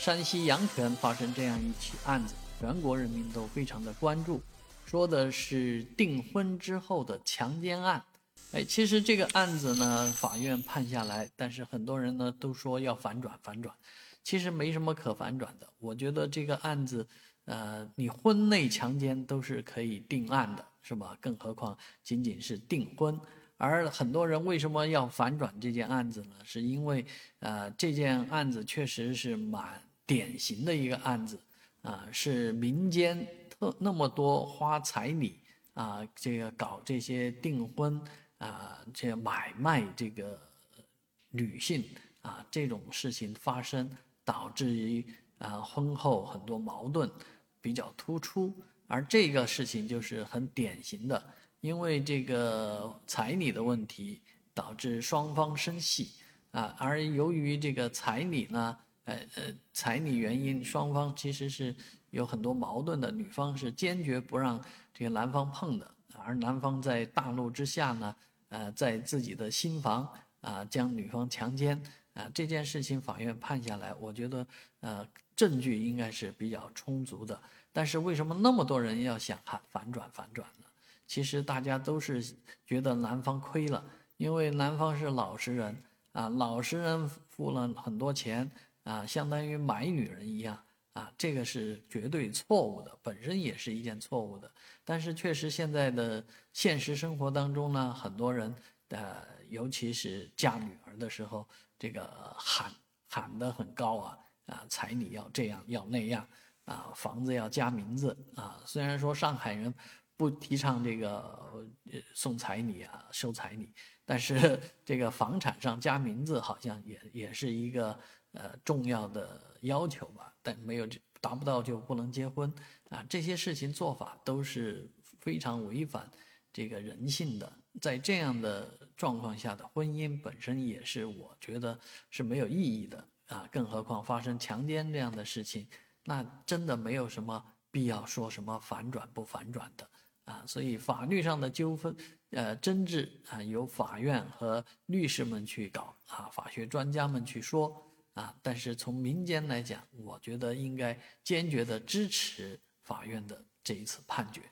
山西阳泉发生这样一起案子，全国人民都非常的关注，说的是订婚之后的强奸案。哎，其实这个案子呢，法院判下来，但是很多人呢都说要反转，反转，其实没什么可反转的。我觉得这个案子，呃，你婚内强奸都是可以定案的，是吧？更何况仅仅是订婚。而很多人为什么要反转这件案子呢？是因为，呃，这件案子确实是蛮典型的一个案子，啊，是民间特那么多花彩礼啊，这个搞这些订婚啊，这买卖这个女性啊，这种事情发生，导致于啊婚后很多矛盾比较突出，而这个事情就是很典型的。因为这个彩礼的问题，导致双方生气啊，而由于这个彩礼呢，呃呃，彩礼原因，双方其实是有很多矛盾的。女方是坚决不让这个男方碰的，而男方在大怒之下呢，呃，在自己的新房啊，将女方强奸啊，这件事情法院判下来，我觉得呃，证据应该是比较充足的。但是为什么那么多人要想反反转反转呢？其实大家都是觉得男方亏了，因为男方是老实人啊，老实人付了很多钱啊，相当于买女人一样啊，这个是绝对错误的，本身也是一件错误的。但是确实现在的现实生活当中呢，很多人呃，尤其是嫁女儿的时候，这个喊喊得很高啊啊，彩礼要这样要那样啊，房子要加名字啊，虽然说上海人。不提倡这个送彩礼啊，收彩礼，但是这个房产上加名字好像也也是一个呃重要的要求吧，但没有达不到就不能结婚。啊，这些事情做法都是非常违反这个人性的，在这样的状况下的婚姻本身也是我觉得是没有意义的。啊，更何况发生强奸这样的事情，那真的没有什么必要说什么反转不反转的。啊，所以法律上的纠纷，呃，争执啊，由法院和律师们去搞啊，法学专家们去说啊。但是从民间来讲，我觉得应该坚决的支持法院的这一次判决。